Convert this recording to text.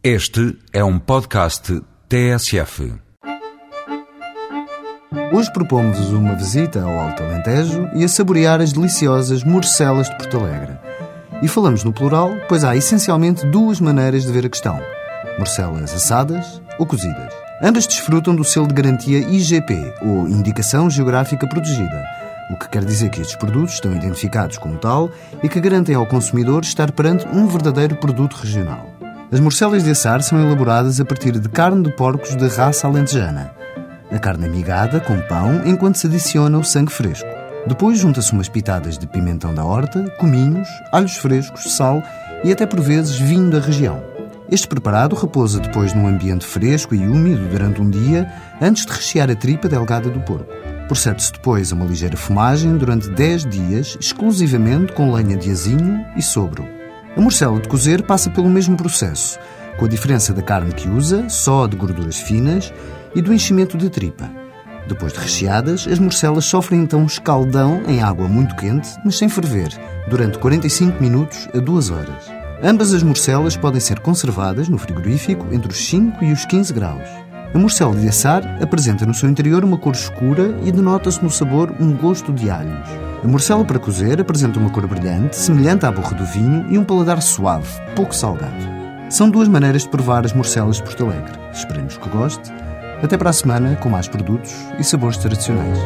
Este é um podcast TSF. Hoje propomos-vos uma visita ao Alto Alentejo e a saborear as deliciosas morcelas de Porto Alegre. E falamos no plural, pois há essencialmente duas maneiras de ver a questão: morcelas assadas ou cozidas. Ambas desfrutam do selo de garantia IGP, ou Indicação Geográfica Protegida, o que quer dizer que estes produtos estão identificados como tal e que garantem ao consumidor estar perante um verdadeiro produto regional. As morcelas de assar são elaboradas a partir de carne de porcos de raça alentejana. A carne é migada com pão enquanto se adiciona o sangue fresco. Depois junta-se umas pitadas de pimentão da horta, cominhos, alhos frescos, sal e até por vezes vinho da região. Este preparado repousa depois num ambiente fresco e úmido durante um dia antes de rechear a tripa delgada do porco. Procede-se depois a uma ligeira fumagem durante 10 dias, exclusivamente com lenha de azinho e sobro. A morcela de cozer passa pelo mesmo processo, com a diferença da carne que usa, só de gorduras finas, e do enchimento de tripa. Depois de recheadas, as morcelas sofrem então um escaldão em água muito quente, mas sem ferver, durante 45 minutos a 2 horas. Ambas as morcelas podem ser conservadas no frigorífico entre os 5 e os 15 graus. A morcela de assar apresenta no seu interior uma cor escura e denota-se no sabor um gosto de alhos. A morcela para cozer apresenta uma cor brilhante, semelhante à borra do vinho e um paladar suave, pouco salgado. São duas maneiras de provar as morcelas de Porto Alegre. Esperemos que goste. Até para a semana com mais produtos e sabores tradicionais.